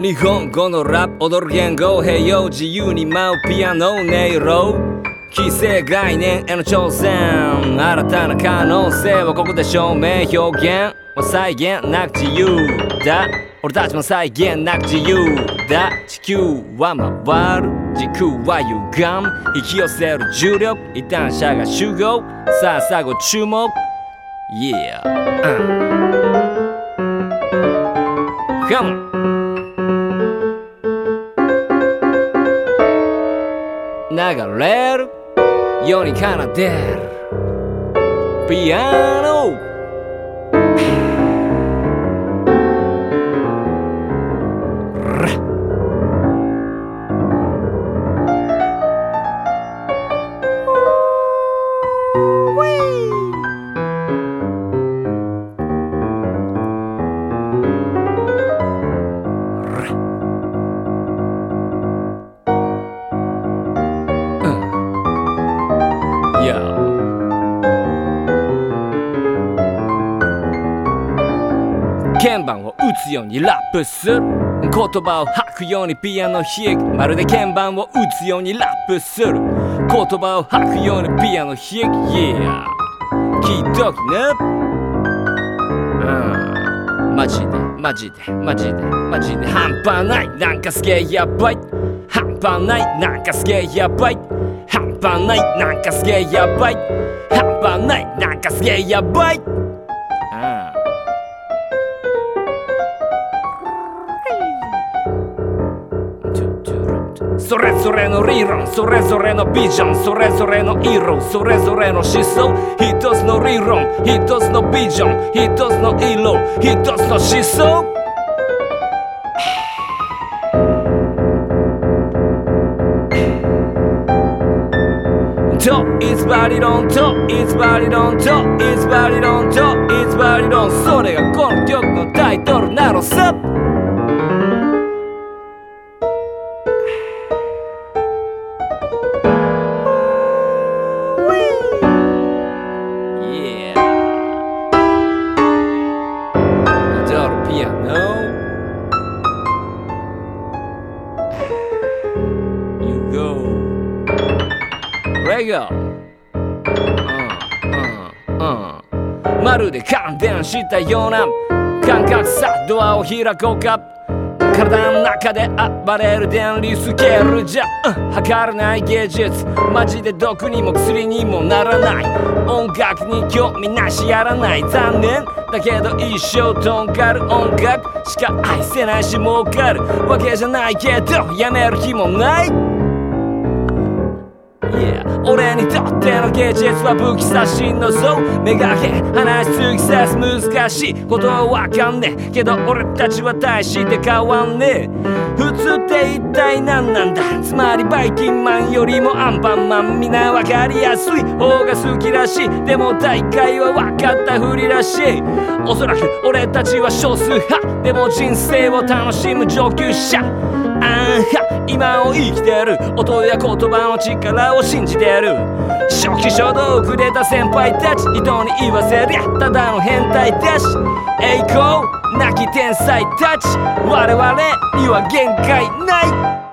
日本語のラップ踊る言語平洋自由に舞うピアノ音色既成概念への挑戦新たな可能性をここで証明表現は再現なく自由だ俺たちも再現なく自由だ地球は回る時空は歪む引き寄せる重力異端者が集合さあさあご注目 Yeah、Come on れる世に奏でる。ピアノ。鍵盤を打つようにラップする。言葉を吐くようにピアノ弾く。まるで鍵盤を打つようにラップする。言葉を吐くようにピアノ弾く。Yeah 聞いときね。うん。マジで。マジで。マジで。マジで。半端ない。なんかすげえやばい。半端ない。なんかすげえやばい。半端ない。なんかすげえやばい。半端ない。なんかすげえやばい。それぞれの理論それぞれのビジョンそれぞれの色それぞれの思想一つの理論一つのビジョン一つの色一つの思想。top, it's buried on top, it's buried on top, it's buried on top, it's buried on それがこの曲のタイトルなのさ。Rego まるで感電したような感覚さドアを開こうか。体の中で暴れる電離スケールじゃ、うん、測れない芸術。マジで毒にも薬にもならない。音楽に興味なしやらない。残念。だけど一生とんがる音楽しか愛せないし儲かる。わけじゃないけどやめる気もない。Yeah. 俺にとっての芸術は武器差しのぞ目がけ話し突き刺す難しいことはわかんねえ。けど俺たちは大して変わんねえ。普通って一体何なんだ。つまりバイキンマンよりもアンパンマンみんなわかりやすい。方が好きらしい。でも大会は分かったふりらしい。おそらく俺たちは少数派。でも人生を楽しむ上級者。あ今を生きてる。音や言葉の力を信じてる。初期書道くれた先輩たち人に言わせりゃただの変態だし栄光なき天才たち。我々には限界ない。